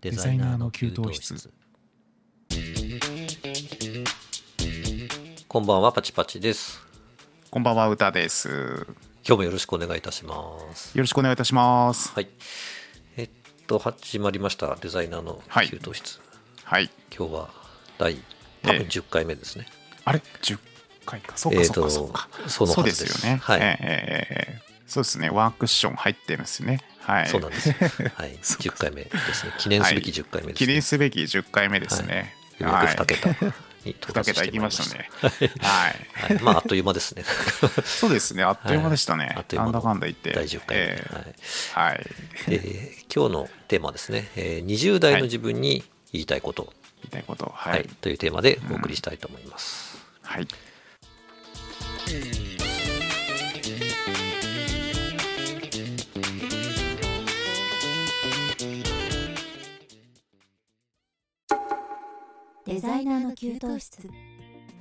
デザイナーの給湯室。こんばんはパチパチです。こんばんは歌です。今日もよろしくお願いいたします。よろしくお願いいたします。はい。えっと始まりました。デザイナーの給湯室、はい。今日は第多分ええ10回目ですね、あれ？10回か。そうかえーとそうかそうか、そのはそうずですよね。はい。えーえーそうですね。ワンクッション入ってるんですねはい。そうなんです。はい、そう10回目ですね。記念すべき10回目です、記ね。念すべき10回目ですね、ようやく2桁に 到2達桁いきましたたね。はい。はい、まあ、あっという間ですね。そうですね。あっという間でしたね、あっという間のなんだかんだ言って。第10回目。えはい。ーはい。えー今日のテーマはですね、えー20代の自分に言いたいこと、言いたいこと。ははい。い、というテーマでお送りしたいと思います。はいデザイナーの給湯室。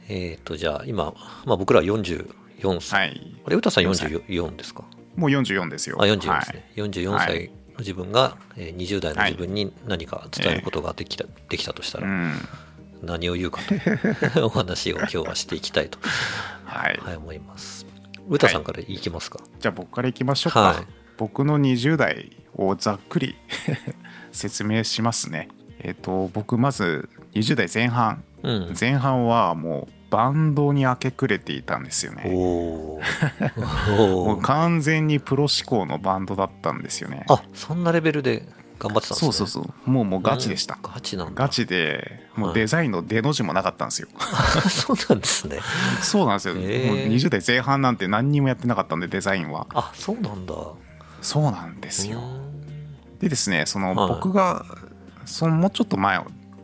えっ、と、じゃあ、今、まあ、僕ら44歳。はい。あれ、歌さん44ですか？もう44ですよ。あ、44はいですね。44歳の自分が、えー20代の自分に何か伝えることができた,、できたとしたら、うん。何を言うかと。お話を今日はしていきたいと、はい、はい、思います。歌さんからいきますか、じゃあ僕からいきましょうか、はい。僕の20代をざっくり 説明しますねえっ、と僕まず20代前半。うん。前半はもうバンドに明け暮れていたんですよね。完全にプロ志向のバンドだったんですよね。あそんなレベルで頑張ってたんですね。そうそうそう。もうもうガチでした、うん。ガチなんだ。ガチでもうはい。デザインの出の字もなかったんですよ、そうなんですね。そうなんですよ、へー。もう20代前半なんて何にもやってなかったんでデザインは。あそうなんだ。そうなんですよ、うん。でですねそのはい。僕がそのもうちょっと前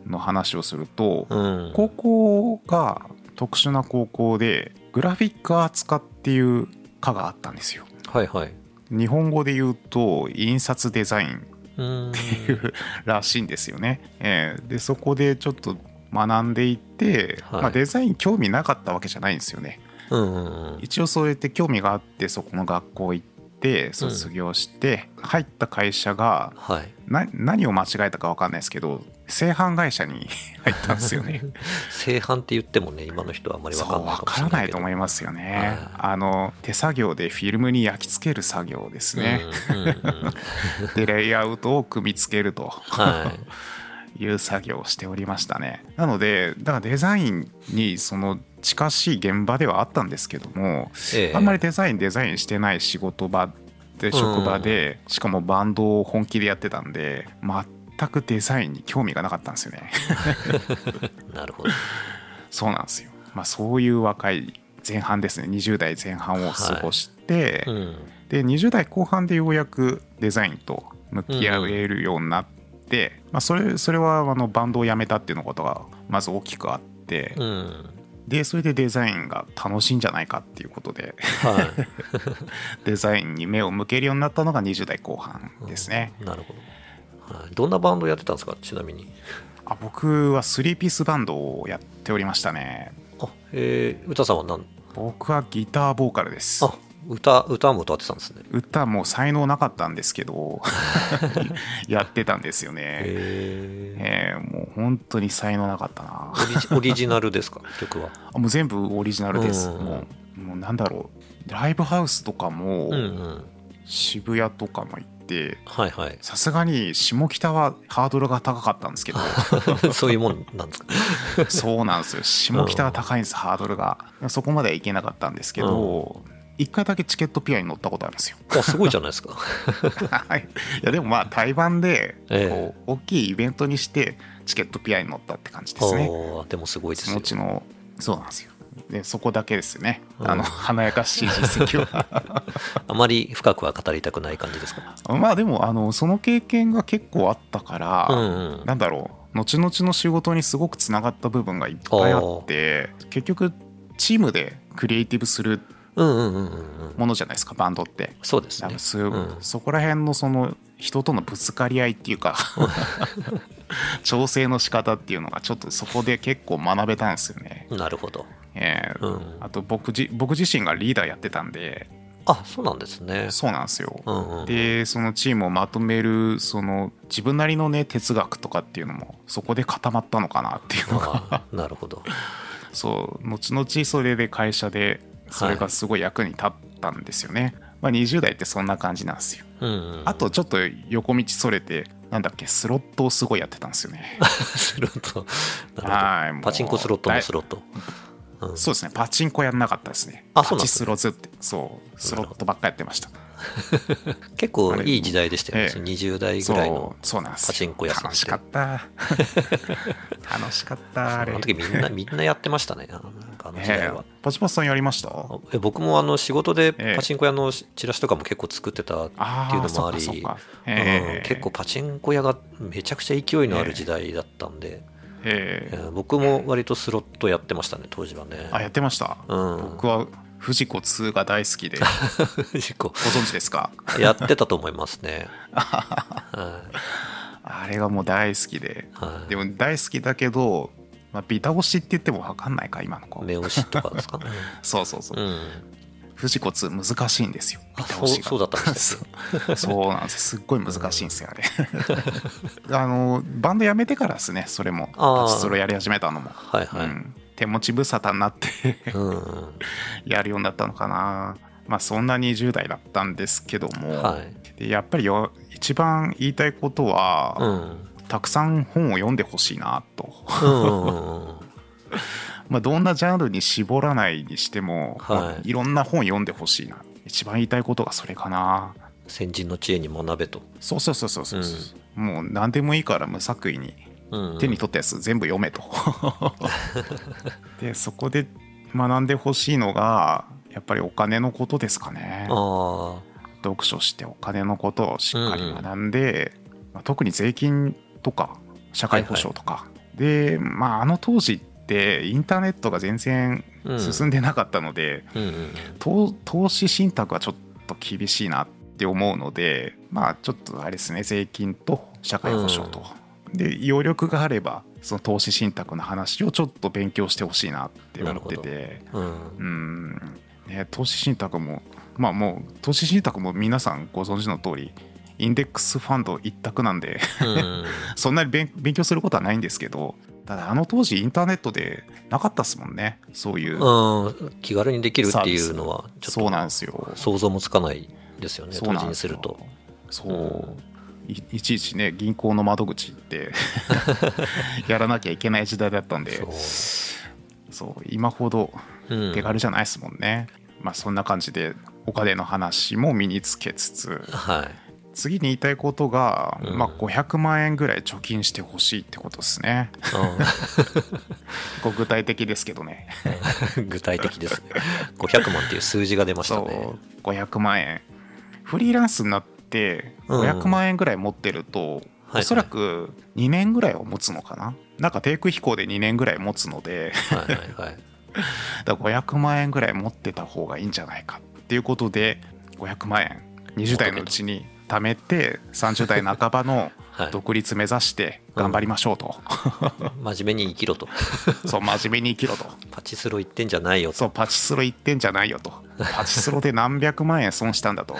の話をすると、うん。高校が特殊な高校でグラフィックアーツ科っていう科があったんですよ。はいはい。日本語で言うと印刷デザインうんっていう らしいんですよね、えーでそこでちょっと学んでいって、はい。まあ、デザイン興味なかったわけじゃないんですよね。うんうんうん。一応そうやって興味があってそこの学校行って卒業して、入った会社がはい。な何を間違えたか分かんないですけど製販会社に 入ったんですよね。製販って言ってもね今の人はあんまり分かんないか分からないと思いますよはい。ねあの手作業でフィルムに焼き付ける作業ですね、うんうんうん。でレイアウトを組み付けると。はい。いう作業をしておりましたね。なのでだからデザインにその近しい現場ではあったんですけどもええ。あんまりデザインデザインしてない仕事場で職場でしかもバンドを本気でやってたんで全くデザインに興味がなかったんですよね。なるほど。そうなんですよ。まあそういう若い前半ですね。20代前半を過ごして、うん。で20代後半でようやくデザインと向き合えるようになって、まあ、それそれはあのバンドを辞めたっていうのことがまず大きくあって、うんでそれでデザインが楽しいんじゃないかっていうことで。はい。デザインに目を向けるようになったのが20代後半ですね、なるほど、はい、どんなバンドやってたんですか？ちなみに。あ僕は3ピースバンドをやっておりましたね。あえー、歌さんは何？僕はギターボーカルです。あ歌歌も歌ってたんですね。歌も才能なかったんですけど やってたんですよね。へえーもう本当に才能なかったな。オリジオリジナルですか？曲は。あもう全部オリジナルです、うんもうもうなんだろう。ライブハウスとかもうんうん。渋谷とかも行ってはいはい。さすがに下北はハードルが高かったんですけど。そういうもんなんですか？そうなんですよ。下北は高いんですハードルが。そこまでは行けなかったんですけど一回だけチケットピアに乗ったことあるんですよ。あすごいじゃないですか。はい。いやでもまあ対バンでええ。こう大きいイベントにしてチケットピアに乗ったって感じですね。でもすごいですよ。そのうちのそうなんですよ。でそこだけですよね。うん。あの華やかしい実績は。あまり深くは語りたくない感じですか？まあでもあのその経験が結構あったから、うんうん。なんだろう。後々の仕事にすごくつながった部分がいっぱいあって結局チームでクリエイティブするうんうんうんうんうん。ものじゃないですかバンドって。そうですね。多分すうん。そこら辺のその人とのぶつかり合いっていうか 調整の仕方っていうのがちょっとそこで結構学べたんですよね。なるほど。えーうん。あと僕じ僕自身がリーダーやってたんで。あそうなんですね。そうなんですよ、うんうんでそのチームをまとめるその自分なりのね哲学とかっていうのもそこで固まったのかなっていうのが。あなるほど。そう後々それで会社でそれがすごい役に立ったんですよね、まあ、20代ってそんな感じなんですよ。うんうん。あとちょっと横道それてなんだっけスロットをすごいやってたんですよね。スロット。はいパチンコスロットのスロット、うん。そうですね。パチンコやんなかったですね。パチあそうなんですスロズって。そう。スロットばっかやってました 結構いい時代でしたよね、ええ。その20代ぐそらいうのパチンコ屋さん楽しかった。楽しかったあれ。あの時みんなみんなやってましたね。あのなんかあの時代ええ。は、パチパチさんやりました？あえ僕もあの仕事でええ。パチンコ屋のチラシとかも結構作ってたってあいうのもあり。結構パチンコ屋がめちゃくちゃ勢いのある時代だったんで、ええ。えー僕も割とスロットやってましたね当時はね。あやってました、うん。僕は藤子2が大好きで。ご存知ですか？やってたと思いますね。はあれがもう大好きで。い、はい、でも大好きだけど、まあ、ビタ押しって言っても分かんないか今の子。目押しとかですかね。そうそうそう、うん。藤子2難しいんですよビあそうタ押しが。そうだったんですね。そ うそうなんです。すっごい難しいんですよあれ。あのバンド辞めてからですねそれも。パチスロやり始めたのも、はいはい、うん、手持ち無沙汰になってうん。やるようになったのかな。まあそんな20代だったんですけども、はい。でやっぱりよ一番言いたいことは、うん。たくさん本を読んでほしいなと、うん。うんうんまあ、どんなジャンルに絞らないにしても、はい。まあいろんな本読んでほしいな。一番言いたいことがそれかな。先人の知恵に学べと、そうそうそうそうそう、もう何でもいいから無作為にうん手に取ったやつ全部読めと。でそこで学んでほしいのがやっぱりお金のことですかね。あ読書してお金のことをしっかり学んで、まあ、特に税金とか社会保障とか、で、まあ、あの当時ってインターネットが全然進んでなかったので、うんうん投投資信託はちょっと厳しいなって思うのでまあちょっとあれですね税金と社会保障と、で余力があればその投資信託の話をちょっと勉強してほしいなって思ってて。うん。うん、ね、投資信託もまあもう投資信託も皆さんご存知の通りインデックスファンド一択なんでうん。そんなに勉勉強することはないんですけどただあの当時インターネットでなかったっすもんね。そういう、うん、気軽にできるっていうのはちょっそうなんですよ。と想像もつかないですよね当時にすると。そういいちいちね銀行の窓口行って やらなきゃいけない時代だったんでそう。今ほどうん。手軽じゃないですもんね、まあそんな感じでお金の話も身につけつつはい。次に言いたいことが、うん。まあ、500万円ぐらい貯金してほしいってことですね。こう具体的ですけどね。う ん具体的です。ね500万っていう数字が出ましたね。そう500万円。フリーランスになってうん500万円ぐらい持ってると、はいおそらく2年ぐらいは持つのかな？なんか低空飛行で2年ぐらい持つので。はいはいはい。だから500万円ぐらい持ってた方がいいんじゃないかっていうことで500万円。20代のうちに貯めて30代半ばのはい独立目指して頑張りましょうと、真面目に生きろと。そう真面目に生きろと。パチスロ言ってんじゃないよそうパチスロ言ってんじゃないよと。パチスロで何百万円損したんだと。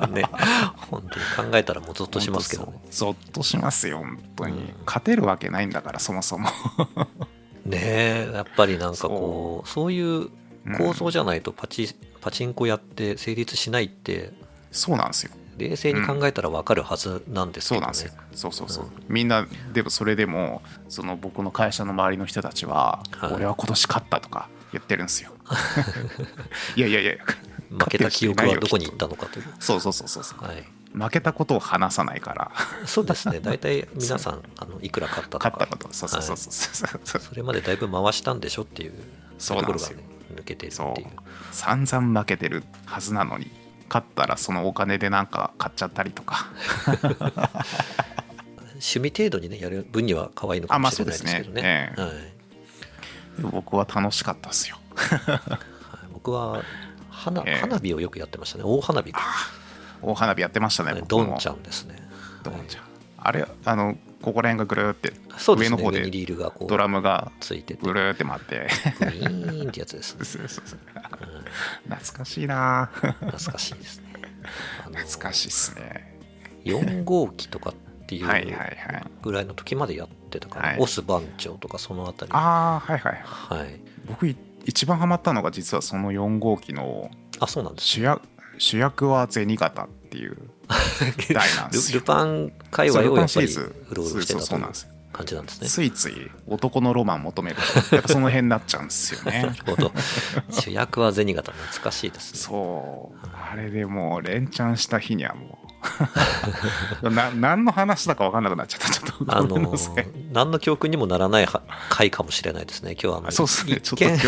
と ね。本当に考えたらもうゾッとしますけどね。ゾッとしますよ本当に、うん勝てるわけないんだからそもそも。ねえやっぱりなんかこうそう。いう構造じゃないとパチパチンコやって成立しないって。そうなんですよ冷静に考えたら分かるはずなんですけどね。そうなんですよ。そうそうそう、みんなでもそれでもその僕の会社の周りの人たちは、はい。俺は今年勝ったとか言ってるんですよ。いやいやいや負けた記憶はどこに行ったのかという。そうそうそうそうそう。はい。負けたことを話さないから。そうですね。大体皆さんあのいくら買ったとか。勝ったこと。そうそうそうそうそう。それまでだいぶ回したんでしょっていうそうところがね抜けてるっていう。散々負けてるはずなのに勝ったらそのお金でなんか買っちゃったりとか。趣味程度にねやる分には可愛いのかもしれないですけどね,、あまあはい。僕は楽しかったですよ。はい。僕は花ええ。花火をよくやってましたね。大花火か。大花火やってましたね僕も。ドンちゃんですね。ドンちゃん。あれあのここら辺がぐるーってそうですね。上の方で上にリールがこうドラムがついてて。ぐるーって回って。ーンってやつです、そうそうそうう。ん懐かしいな。懐かしいですね。あの懐かしいっすね。4号機とかっていうはいはいはい。ぐらいの時までやってたから、はい。オス番長とかそのあたり。ああはいはいはい。僕い一番ハマったのが実はその4号機のあそうなんです主役主役は銭形っていう。台なんですよ。ルルパン界隈をやっぱりうろうろしてたというそうそうなんです。感じなんですね。ついつい男のロマン求める。とやっぱその辺になっちゃうんですよ なねるほど。主役は銭形懐かしいですね。そう。あれでもう連チャンした日にはもう。な何の話だか分かんなくなっちゃった。ちょっとあの何の教訓にもならないは回かもしれないですね。今日はあのそうですね。一ちょっ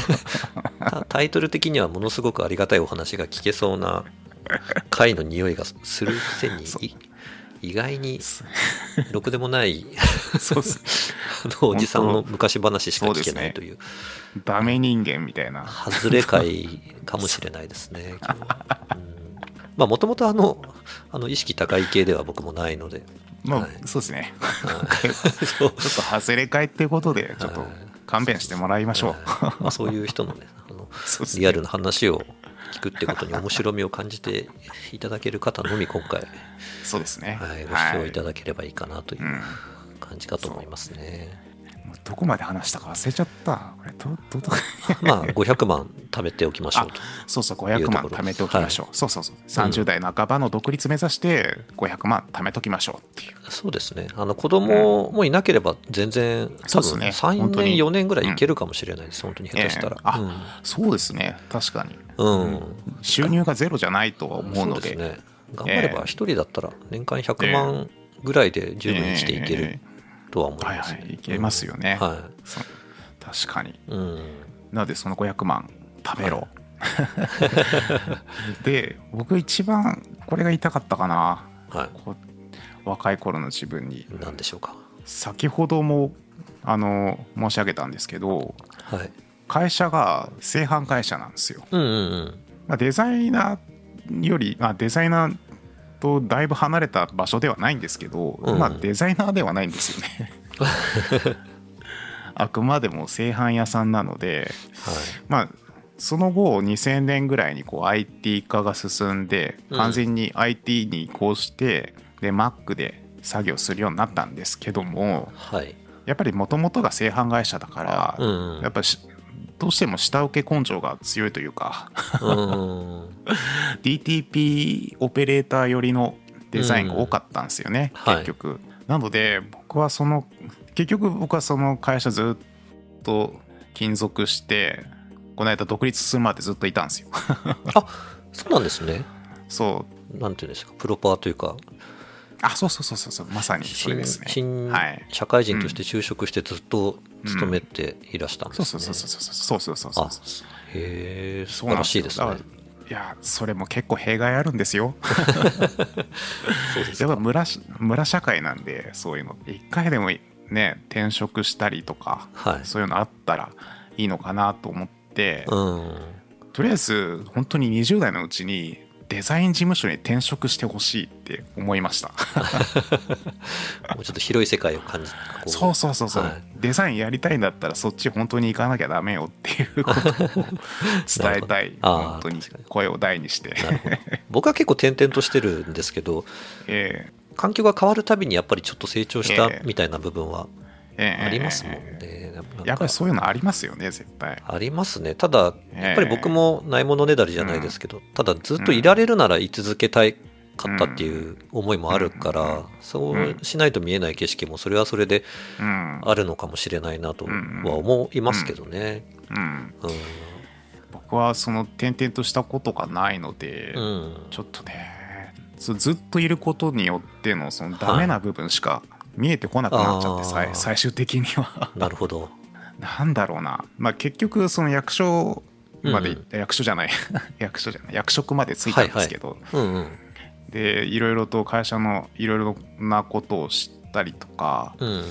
とタイトル的にはものすごくありがたいお話が聞けそうな 回の匂いがするくせに意外にろくでもないそうです。あのおじさんの昔話しか聞けないという。ダメ人間みたいな。外れ回かもしれないですね まあもともとあのあの意識高い系では僕もないので。まあ、はい。そうですね。ちょっと外れ替えっていうことでちょっとはい。勘弁してもらいましょう、はい。まあ、そういう人のねあのリアルな話を聞くってことに面白みを感じていただける方のみ今回、そうですね。はい、ご視聴い。ただければいいかなといううん。感じかと思いますね。もうどこまで話したか忘れちゃった。これどどどまあ500万貯めておきましょうと。そうそう500万貯めておきましょう、そうそうそう。30代半ばの独立目指して500万貯めときましょうっていう。そうですね。あの子供もいなければ全然、多分そうですね。3本当に。年、4年ぐらいいけるかもしれないです。本当に下手したら。ええ。あそうですね。確かに。うん。うん。収入がゼロじゃないとは思うので。ね。頑張れば一人だったら年間100万ぐらいで十分にしていけえるとは思いはいます。はいいけますよね、はそう確かにい。うん。なのでその500万貯めろ、で僕一番これが言いたかったかなはこう若い頃の自分にい。なんでしょうか。先ほどもあの申し上げたんですけどはい。会社が製版会社なんですよ、うんうんうん。まあ、デザイナーより、まあ、デザイナーとだいぶ離れた場所ではないんですけど、うんまあデザイナーではないんですよね あくまでも製版屋さんなのではい。まあその後2000年ぐらいにこう IT 化が進んでうん完全に IT に移行して、で Mac で作業するようになったんですけどもはい。やっぱりもともとが製版会社だから、うんうんやっぱどうしても下請け根性が強いというかうん。DTP オペレーター寄りのデザインが多かったんですよね、はい結局。なので僕はその結局僕はその会社ずっと勤続してこの間独立するまでずっといたんですよ。そうなんですね。そうなんていうんですか、プロパーというか、あそうそうそうそうまさにそれ新ですね。新はい社会人として就職してずっと勤めていらしたんですね。そうそうそうそうそうそうそうそうあそうへえ、素そうらしいですねいやそれも結構弊害あるんですよ。そうですかやっぱ村し村社会なんでそういうの一回でもね転職したりとかはい。そういうのあったらいいのかなと思って、うん。とりあえず本当に20代のうちにデザイン事務所に転職してほしいって思いました。もうちょっと広い世界を感じこそうそうそうそう、はい。デザインやりたいんだったらそっち本当に行かなきゃダメよっていうことを伝えたい。本当に声を大にして。僕は結構転々としてるんですけど、え環境が変わるたびにやっぱりちょっと成長したええ。みたいな部分はええ。えありますもんえね。なんかやっぱりそういうのありますよね絶対。ありますね。ただ、ええやっぱり僕もないものねだりじゃないですけど、ただずっといられるなら居続けたいかったっていう思いもあるから、うん。そうしないと見えない景色もそれはそれでうん。あるのかもしれないなとうん。は思いますけどね。うん。うん。僕はその転々としたことがないので、うん。ちょっとねずっといることによってのそのダメな部分しか見えてこなくなっちゃって、最終的には。なるほど。なんだろうな、まあ、結局その役所まで、うん役所じゃない。役所じゃない。役職までついたんですけど、うんうん。でいろいろと会社のいろいろなことを知ったりとか、うん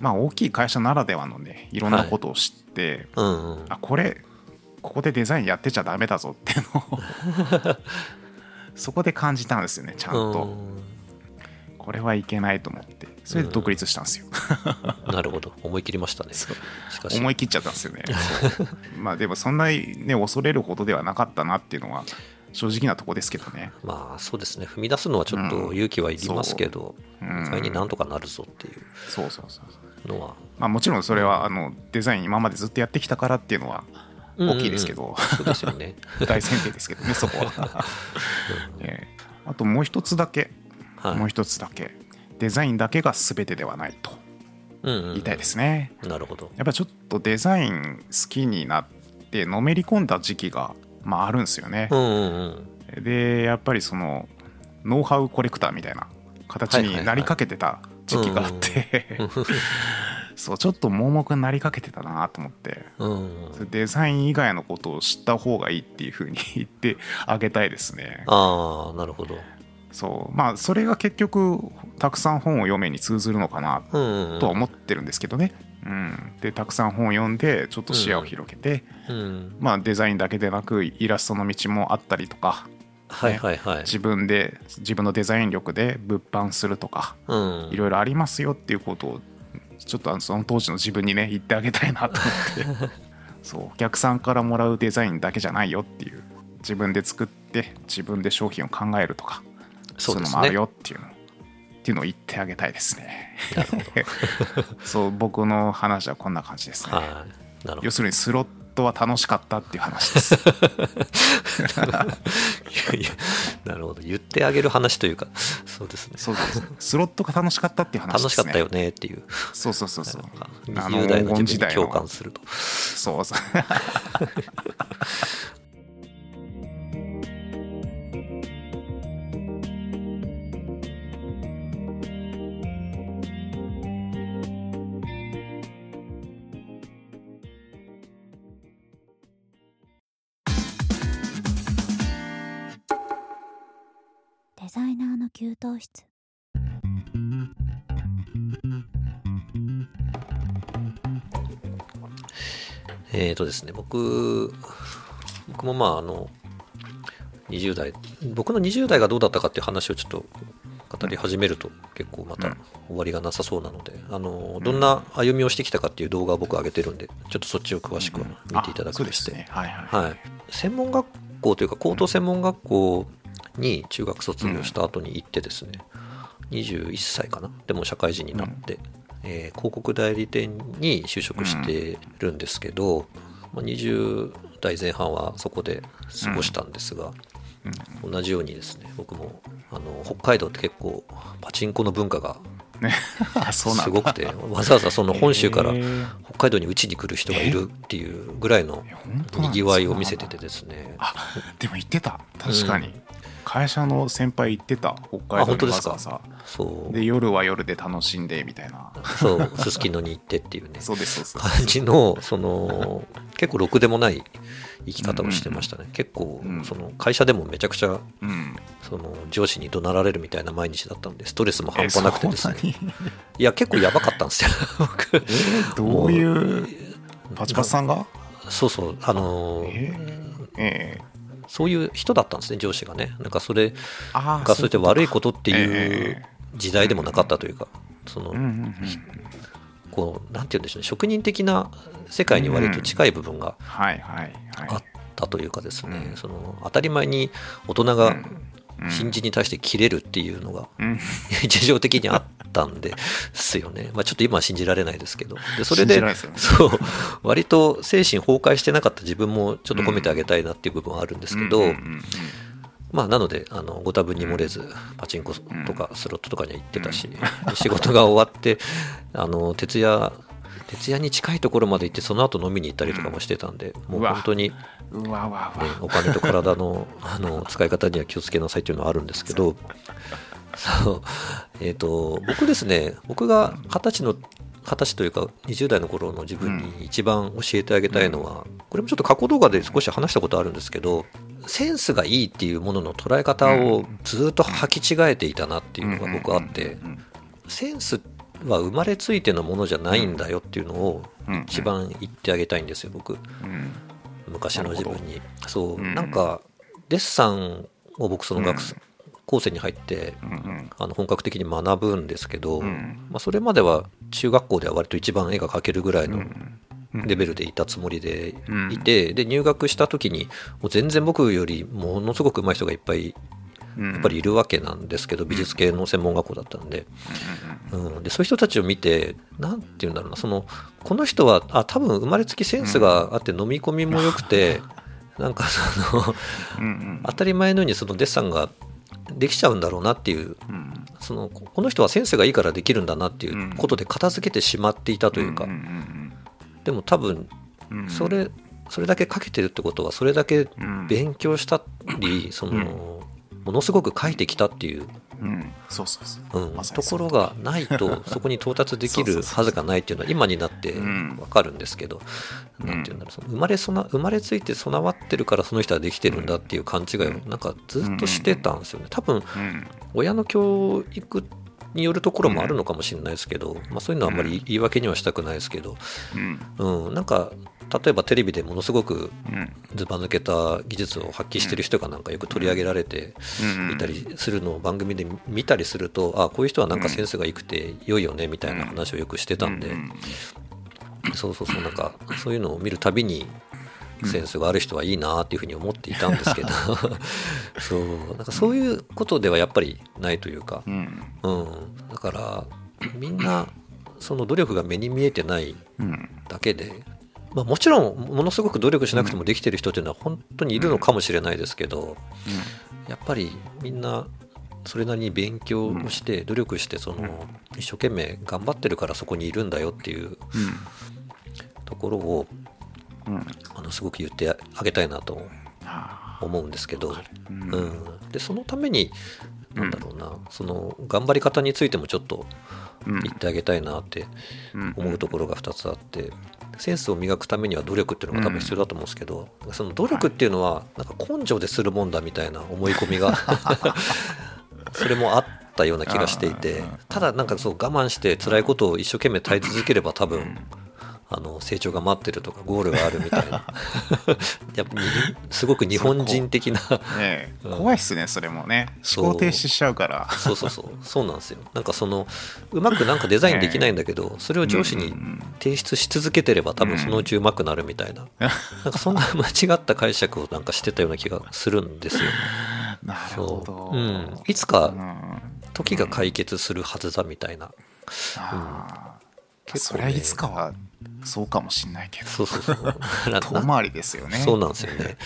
まあ大きい会社ならではのねいろんなことを知って、うん。うんうん。あこれここでデザインやってちゃダメだぞっていうのを。そこで感じたんですよねちゃんと。うんここれはいけないと思ってそれで独立したんですよ、なるほど。思い切りましたね。しかし。思い切っちゃったんですよね。まあでもそんなにね恐れるほどではなかったなっていうのは正直なとこですけどね。まあそうですね。踏み出すのはちょっと勇気はいりますけど、う。ん。それになんとかなるぞっていそうそうそうう。のは。まあもちろんそれはあのデザイン今までずっとやってきたからっていうのは大きいですけど、そうですよね。大前提ですけどねそこは、ええ。あともう一つだけ、はい。もう一つだけ。デザインだけが全てではないと。うんうん言いたいですね、なるほど。やっぱちょっとデザイン好きになってのめり込んだ時期が、まあ、あるんですよね。う、んうんうん。でやっぱりそのノウハウコレクターみたいな形になりかけてた時期があって、そうちょっと盲目になりかけてたなと思って。うんデザイン以外のことを知った方がいいっていう風に言ってあげたいですね。ああなるほどそう。まあそれが結局たくさん本を読めに通ずるのかなうんうんうん。とは思ってるんですけどね、うん、でたくさん本を読んでちょっと視野を広げて、うん。まあデザインだけでなくイラストの道もあったりとかはいはいはい。自分で自分のデザイン力で物販するとかうん。いろいろありますよっていうことをちょっとあのその当時の自分にね言ってあげたいなと思って。そう。お客さんからもらうデザインだけじゃないよっていう。自分で作って自分で商品を考えるとかそういうのもあるねよっていうのっていうのを言ってあげたいですね。なるほど。そう僕の話はこんな感じですね、はいなるほど。要するにスロットは楽しかったっていう話です。いやいやなるほど。言ってあげる話というかそうですね。そうです。スロットが楽しかったっていう話ですね。楽しかったよねっていう。そうそうそうそう。あ20代の自分に時代の共感すると。そうそう ザイナーの給湯室。えーとですね僕僕もまああの20代僕の20代がどうだったかっていう話をちょっと語り始めると結構またうん。終わりがなさそうなので、あのどんな歩みをしてきたかっていう動画を僕上げてるんでちょっとそっちを詳しくは見ていただくとして、すね。はいはい、はい、専門学校というか高等専門学校に中学卒業した後に行ってですね、21歳かな？でも社会人になって、えー広告代理店に就職してるんですけど、まあ、20代前半はそこで過ごしたんですが、同じようにですね僕もあの北海道って結構パチンコの文化が すごくてわざわざその本州から北海道に打ちに来る人がいるっていうぐらいのにぎわいを見せててですね。あでも言ってた。確かに、うん会社の先輩言ってた北海道にあ本当ですか？わざわそう。ざで夜は夜で楽しんでみたいな。そう。すすきのに行ってっていうね。そうですそうです。感じのその結構ろくでもない生き方をしてましたね。結構うん。その会社でもめちゃくちゃうん。その上司に怒鳴られるみたいな毎日だったんでストレスも半端なくてですね。いや結構やばかったんですよ。僕。どういうパチパチさんが？そうそう。あのーえええそういう人だったんですね上司がね。なんかそれがそうやって悪いことっていえう時代でもなかったというかそのこうなんて言うんでしょうね職人的な世界に割と近い部分があったというかですね、うん。その当たり前に大人がうん。新人に対して切れるっていうのがうん。日常的にあったんですよね、まあ、ちょっと今は信じられないですけど。でそれでね。そう。割と精神崩壊してなかった自分もちょっと褒めてあげたいなっていう部分はあるんですけど、まあ、なのであのご多分に漏れずパチンコとかスロットとかには行ってたし、仕事が終わってあの徹夜徹夜に近いところまで行ってその後飲みに行ったりとかもしてたんで、もう本当に、ね、お金と体のあの使い方には気をつけなさいっていうのはあるんですけど えー、と僕ですね僕が二十歳の二十歳というか20代の頃の自分に一番教えてあげたいのは、これもちょっと過去動画で少し話したことあるんですけどセンスがいいっていうものの捉え方をずっと履き違えていたなっていうのが僕あってセンスは生まれついてのものじゃないんだよっていうのをうん。一番言ってあげたいんですよ僕。うん。昔の自分に。そう。うん。なんかデッサンを僕その学生高専に入ってうんうん。あの本格的に学ぶんですけど、うん。まあ、それまでは中学校では割と一番絵が描けるぐらいのうんレベルでいたつもりでうん。いて、で入学した時にもう全然僕よりものすごく上手い人がいっぱいうん。やっぱりいるわけなんですけど美術系の専門学校だったんで,、うん、でそういう人たちを見てなんて言うんだろうなそのこの人はあ多分生まれつきセンスがあって飲み込みも良くて、なんかその当たり前のようにそのデッサンができちゃうんだろうなっていううん。そのこの人はセンスがいいからできるんだなっていうことで片付けてしまっていたというか、でも多分それそれだけかけてるってことはそれだけうん。勉強したりそのものすごく書いてきたっていう、うんそうそうそう。うん。ところがないと そこに到達できるはずがないっていうのは今になってうん。分かるんですけど、ていうんだろう。その生まれそな生まれついて備わってるからその人はできてるんだっていう勘違いをなんかずっとしてたんですよね。多分うん。親の教育によるところもあるのかもしれないですけど、まあ、そういうのはあんまり言い訳にはしたくないですけど、うん。うん、なんか例えばテレビでものすごくうん。ずば抜けた技術を発揮してる人がなんかよく取り上げられてうん。いたりするのを番組で見たりするとあこういう人はなんかセンスがいくて良いよねみたいな話をよくしてたんで。うん。そうそうそう。なんかそういうのを見るたびにセンスがある人はいいなっていうふうに思っていたんですけど。そう。なんかそういうことではやっぱりないというか、うん。うん、だからみんなその努力が目に見えてないうん。だけで、まあ、もちろんものすごく努力しなくてもできてる人っていうのは本当にいるのかもしれないですけど、やっぱりみんなそれなりに勉強をして努力してその一生懸命頑張ってるからそこにいるんだよっていうところをあのすごく言ってあげたいなとあ思うんですけど、ーうん。うん、でそのためになんだろうなその頑張り方についてもちょっとうん。言ってあげたいなってうん。思うところが2つあってセンスを磨くためには努力っていうのが多分必要だと思うんですけど、その努力っていうのはなんか根性でするもんだみたいな思い込みが それもあったような気がしていてただなんかそう我慢して辛いことを一生懸命耐え続ければ多分あの成長が待ってるとかゴールがあるみたいな。やっぱにすごく日本人的な。ね 怖いっすねそれもね。そう。思考停止しちゃうから。そうそうそう。そうなんですよ。なんかそのうまくなんかデザインできないんだけどそれを上司に提出し続けてれば多分そのうちうまくなるみたいな。なんかそんな間違った解釈をなんかしてたような気がするんですよ。なるほど。う。ん、いつうかん。時が解決するはずだみたいな。あー結構ねそれはいつかは。そうかもしんないけど。そうそうそう。な遠回りですよね。そうなんですよね。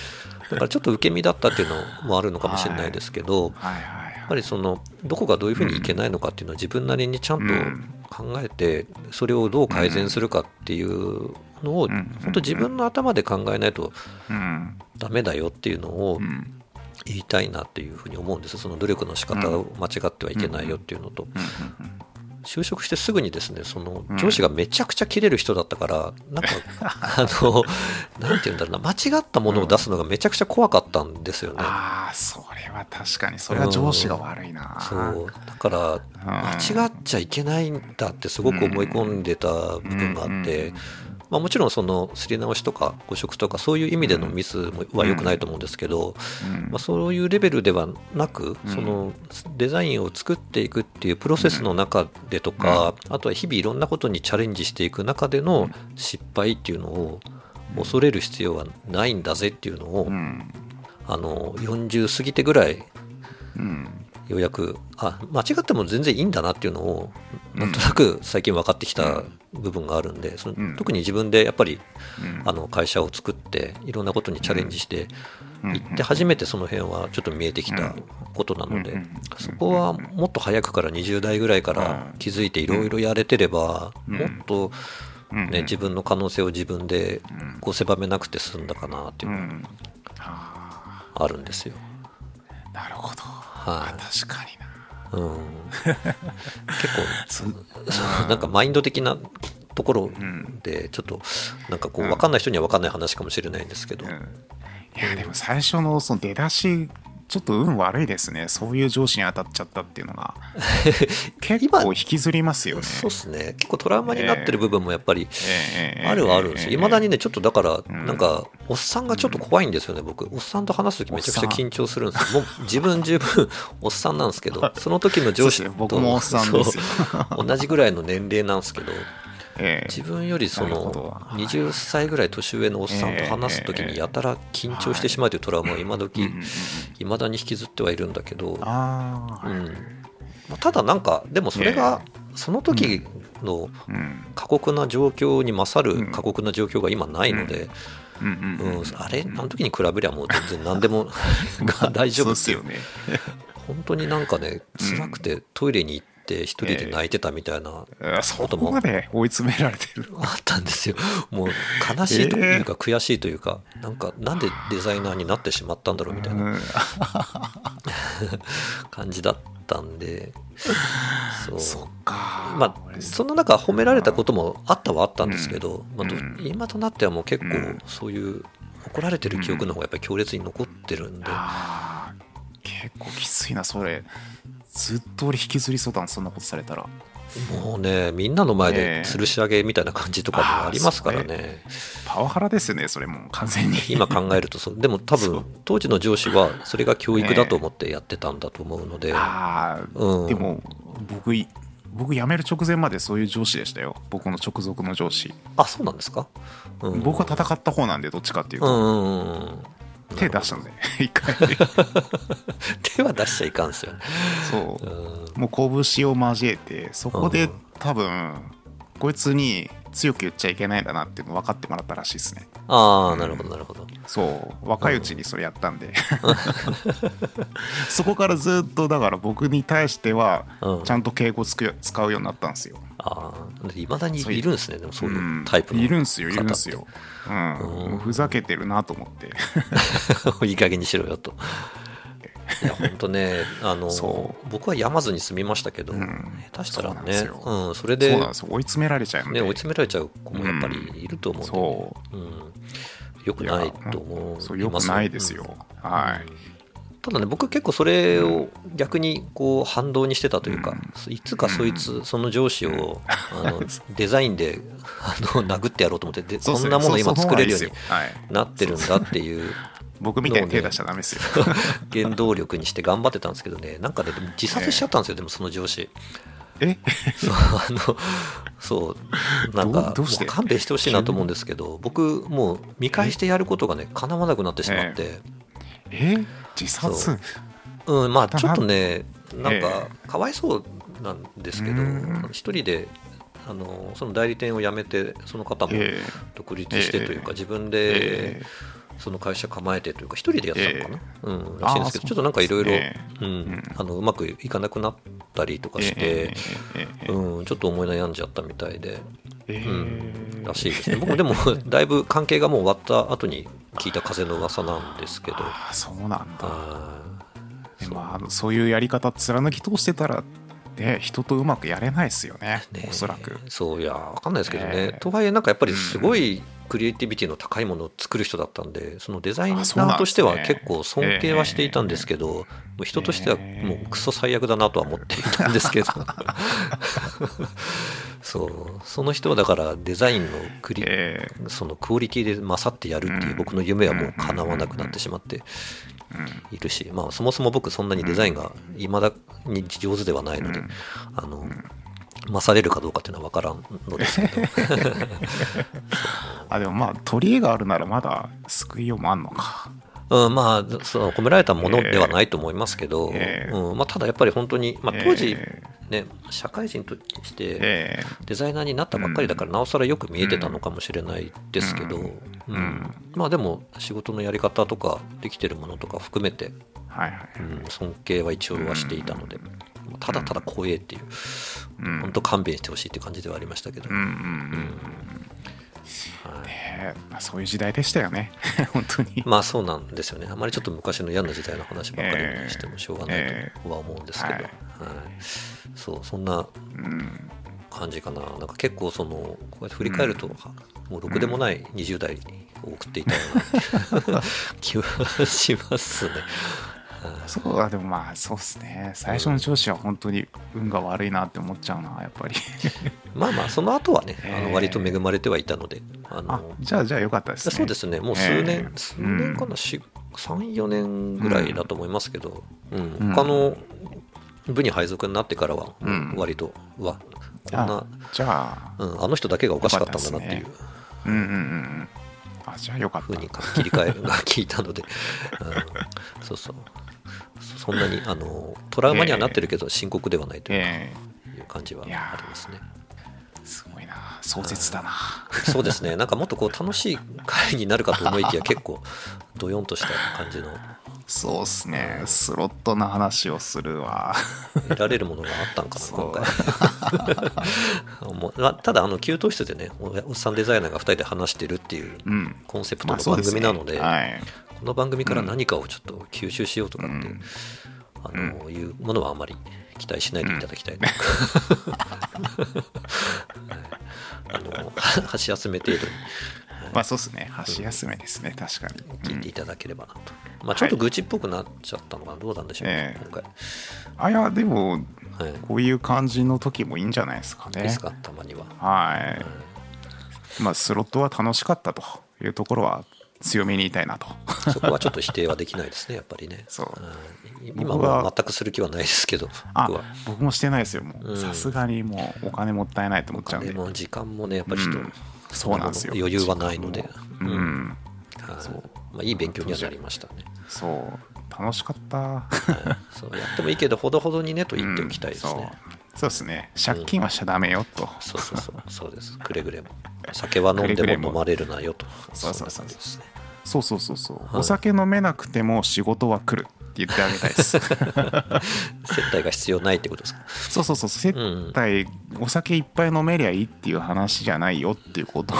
だからちょっと受け身だったっていうのもあるのかもしれないですけど、はいはいはい。やっぱりそのどこがどういうふうにいけないのかっていうのは自分なりにちゃんとうん。考えてそれをどう改善するかっていうのをん。本当自分の頭で考えないとうん。ダメだよっていうのをうん。言いたいなっていうふうに思うんです。その努力の仕方を間違ってはいけないよっていうのと。うん就職してすぐにですねそのうん。上司がめちゃくちゃ切れる人だったからなんか あのなんて言うんだろうな間違ったものを出すのがめちゃくちゃ怖かったんですよね。ああそれは確かにそれは上司が悪いな。そう。だから間違っちゃいけないんだってすごく思い込んでた部分があって、まあ、もちろんそのすり直しとか誤植とかそういう意味でのミスもは良くないと思うんですけど、うん。まあ、そういうレベルではなくうん。そのデザインを作っていくっていうプロセスの中でとかあとは日々いろんなことにチャレンジしていく中での失敗っていうのを恐れる必要はないんだぜっていうのをうん。あの40過ぎてぐらいうんようやくあ間違っても全然いいんだなっていうのをなんとなく最近分かってきた部分があるんでそのうん。特に自分でやっぱりうん。あの会社を作っていろんなことにチャレンジしてうん。いって初めてその辺はちょっと見えてきたことなのでうん。そこはもっと早くから20代ぐらいから気づいていろいろやれてればうん。もっとうん。ね自分の可能性を自分でこう狭めなくて済んだかなっていううのがあ。るんですよ。ーなるほどはい。あ確かにな。うん、結そ構 なんかマインド的なところん。でちょっとなんかこう分かんない人には分かんない話かもしれないんですけど、うん。いやでも最初のその出だしちょっと運悪いですね。そういう上司に当たっちゃったっていうのが。結構引きずりますよね。そうですね。結構トラウマになってる部分もやっぱりええあるはあるんですよ。いまだにねねちょっとだからん。なんかおっさんがちょっと怖いんですよね僕。おっさんと話す時めちゃくちゃ緊張するんですよ。もう自分十分 おっさんなんですけどその時の上司と僕もおっさんですよ。そう。同じぐらいの年齢なんですけどええ。自分よりそのど。20歳ぐらい年上のおっさんと話す時にやたら緊張してしまうというトラウマを今時いまだに引きずってはいるんだけど、うん。まあただなんかでもそれがその時のうん。過酷な状況に勝うん。る過酷な状況が今ないので、うん。うんうんうんあれ？あの時に比べりゃもう全然何でもが 大丈夫っていう。そうですよね。本当になんかね辛くてトイレに行って一人で泣いてたみたいな、こまで追い詰められてる。あったんですよ。もう悲しいというか悔しいというかなんかなんでデザイナーになってしまったんだろうみたいなうん。感じだったんで。そう。そっか。まあ、その中褒められたこともあったはあったんですけど、まあ今となってはもう結構うん。そういう怒られてる記憶の方がやっぱり強烈に残ってるんで、結構きついなそれずっと俺引きずりそうだなそんなことされたら。もうねみんなの前えでえ。吊るし上げみたいな感じとかもありますからね、パワハラですよねそれもう完全に。今考えるとそう。でも多分当時の上司はそれが教育だと思ってやってたんだと思うので、ああ、うん。でも僕い僕辞める直前までそういう上司でしたよ。僕の直属の上司、あそうなんですか、うん、僕は戦った方なんでどっちかっていうと、うんうんうん手出したんで 一回。手は出しちゃいかんですよね、そう。うん。もう拳を交えてそこでうん。多分こいつに強く言っちゃいけないんだなっていうの分かってもらったらしいですね。ああなるほどなるほど。そう。若いうちにそれやったんで。そこからずっとだから僕に対してはうん。ちゃんと敬語つく使うようになったんですよ、ああいまだにいるんですねでもそういんうタイプのいるんすよいるん方すよ、うん。ふざけてるなと思って。いい加減にしろよと。いや、本当ね、あのそ、僕は山津に住みましたけど、うん。下手したらね、よ。うん、それそうで、なんですよ。追い詰められちゃうね、追い詰められちゃう子もやっぱりいると思うんで、そう。ん、よくないと思う。そうよくないですよ、はいただね、僕結構それを逆にこう反動にしてたというか、いつかそいつ、その上司をあの デザインであの殴ってやろうと思って、でそんなもの今そ作れるようになってるんだっていう。僕みたいに手出しちゃダメですよ。原動力にして頑張ってたんですけどね、なんかね、自殺しちゃったんですよ、でもその上司。え？そう、あの、そう、なんか、勘弁してほしいなと思うんですけど、僕、もう見返してやることがね、叶わなくなってしまって、え？自殺？そう。うん、まあ、ちょっとね、なんえか、かわいそうなんですけどうん、一人で、あのその代理店を辞めて、その方もえ独立してというか、ええ。自分えでえその会社構えてというか、一人でやってたのかな、うん、らしいんですけど、ちょっとなんかいろいろそうまくいかなくなったりとかして、うん、ちょっと思い悩んじゃったみたいで、ええ。うん、らしいですね。僕もでも、だいぶ関係がもう終わった後に聞いた風の噂なんですけど、そうなんだ。あそういうやり方貫き通してたらね人とうまくやれないですよねーねおそらく。そういや、わかんないですけどね。ええ。とはいえ、なんかやっぱりすごいクリエイティビティの高いものを作る人だったんで、そのデザイナーとしては結構尊敬はしていたんですけど、もう人としてはもうクソ最悪だなとは思っていたんですけど。そう。その人はだからデザインのクリ、えそのクオリティで勝ってやるっていう僕の夢はもう叶わなくなってしまっているし、まあ、そもそも僕そんなにデザインがいまだに上手ではないので、あの勝れるかどうかっていうのは分からんのですけど。あでもまあ取り柄があるならまだ救いようもあんのか。うん、まあその込められたものではないと思いますけど、ええ。うんまあ、ただやっぱり本当に、まあ、当時、えね、社会人としてええ。デザイナーになったばっかりだからなおさらよく見えてたのかもしれないですけど、うんまあでも仕事のやり方とかできてるものとか含めて、はいはい。うん、尊敬は一応はしていたので、ただただ怖えっていう、うん。本当勘弁してほしいっていう感じではありましたけど、うんうんうん。はいねえまあそういう時代でしたよね。本当に。まあそうなんですよね。あまりちょっと昔の嫌な時代の話ばっかりにしてもしょうがないえとは思うんですけど、はい。はい。そうそんなうん。感じかな。なんか結構そのこうやって振り返ると、もうろくでもない20代を送っていたような 気はしますね。そうだでもまあそうっすね。最初の上司は本当に運が悪いなって思っちゃうなやっぱり。まあまあその後はね、えー。あの割と恵まれてはいたのであのあじゃあじゃあよかったですね。そうですね。もう数年、えー。数年かな、34年ぐらいだと思いますけど、うん。うん。他の部に配属になってからはうん。割と、うわこんなあじゃあうん、あの人だけがおかしかったんだなっていううんうんうんうん。あじゃあよかった。風に切り替えが効いたので、うん、そうそう。そそんなにあのトラウマにはなってるけど深刻ではないというえいう感じはありますね。えすごいな。壮絶だな。そうですね、なんかもっとこう楽しい会になるかと思いきや、結構、どよんとした感じの、そうっすね。スロットの話をするわ。得られるものがあったんかな、今回。ただ、あの給湯室でね、おおっさんデザイナーが2人で話してるっていううん。コンセプトの番組なので、はい。この番組から何かをちょっと吸収しようとかって、うん。あのいうものはあまり期待しないでいただきたい、はい。あの箸休め程度に。まあそうっすね。箸休めですね。確かに。聞いていただければなと、まあ、ちょっと愚痴っぽくなっちゃったのかな。どうなんでしょう、ええ。今回、あいやでもはい、こういう感じの時もいいんじゃないですかね。ですかたまには、はい。まあスロットは楽しかったというところは強めに言いたいなと。そこはちょっと否定はできないですねやっぱりね。そう。はい今僕はは全くする気はないですけどあ僕は。僕もしてないですよもう。うん。さすがにもうお金もったいないと思っちゃうんで。でも時間もねやっぱりちょっと、うん。そうなんですよ余裕はないので、うん、うん。はい。そうまあ、いい勉強にはなりましたね、そう楽しかった。はい。そうやってもいいけどほどほどにねと言っておきたいですね、うんそう。そうですね。借金はしちゃダメよと、そうそうそう。そうです。くれぐれも。酒は飲んでも飲まれるなよと。そうそうそう。そうそうそうそう、はい。お酒飲めなくても仕事は来るって言ってあげたいです。接待が必要ないってことですか？そうそうそう接う。ん待、お酒いっぱい飲めりゃいいっていう話じゃないよっていうことを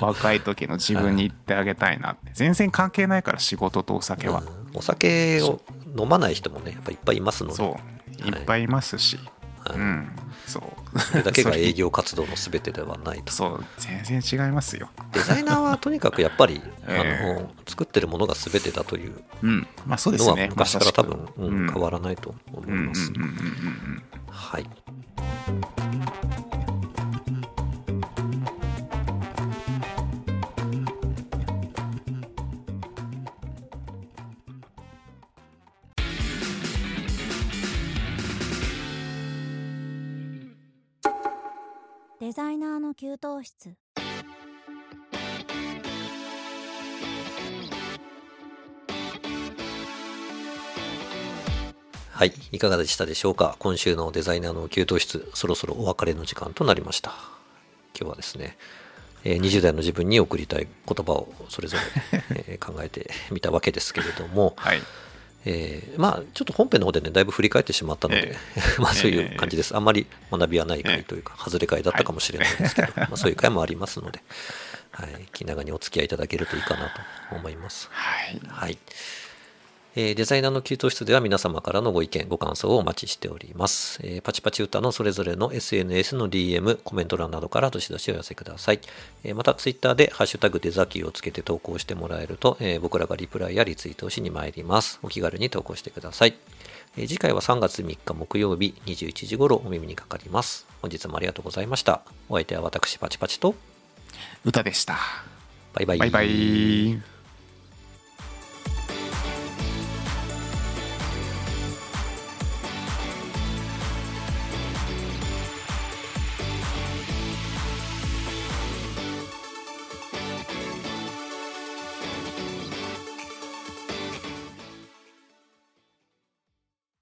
若い時の自分に言ってあげたいなって。全然関係ないから仕事とお酒は、うん。お酒を飲まない人もねやっぱいっぱいいますので。そう。いっぱいいますし、はいうん。そう。それだけが営業活動の全てではないと。そう。全然違いますよ。デザイナーはとにかくやっぱり、えあの作ってるものが全てだといううん。まあそうでのは昔から多分、うんうん。変わらないと思います、はいザイナーの給湯室。はい、いかがでしたでしょうか？今週のデザイナーの給湯室そろそろお別れの時間となりました。今日はですね、えー20代の自分に送りたい言葉をそれぞれ、えー考えてみたわけですけれども、はいえーまあちょっと本編の方でねだいぶ振り返ってしまったので、まあそういう感じです、あんまり学びはない回というか、外れ回だったかもしれないんですけど、まあ、そういう回もありますので、はい、気長にお付き合いいただけるといいかなと思います。はい。はい。えーデザイナーの給湯室では皆様からのご意見、ご感想をお待ちしております。えーパチパチ歌のそれぞれの SNS の DM、コメント欄などからどしどしお寄せください。えーまた、ツイッターでハッシュタグデザキーをつけて投稿してもらえると、えー僕らがリプライやリツイートをしに参ります。お気軽に投稿してください。えー次回は3月3日木曜日21時頃お耳にかかります。本日もありがとうございました。お相手は私パチパチと、歌でしたバイバイ。バイバイ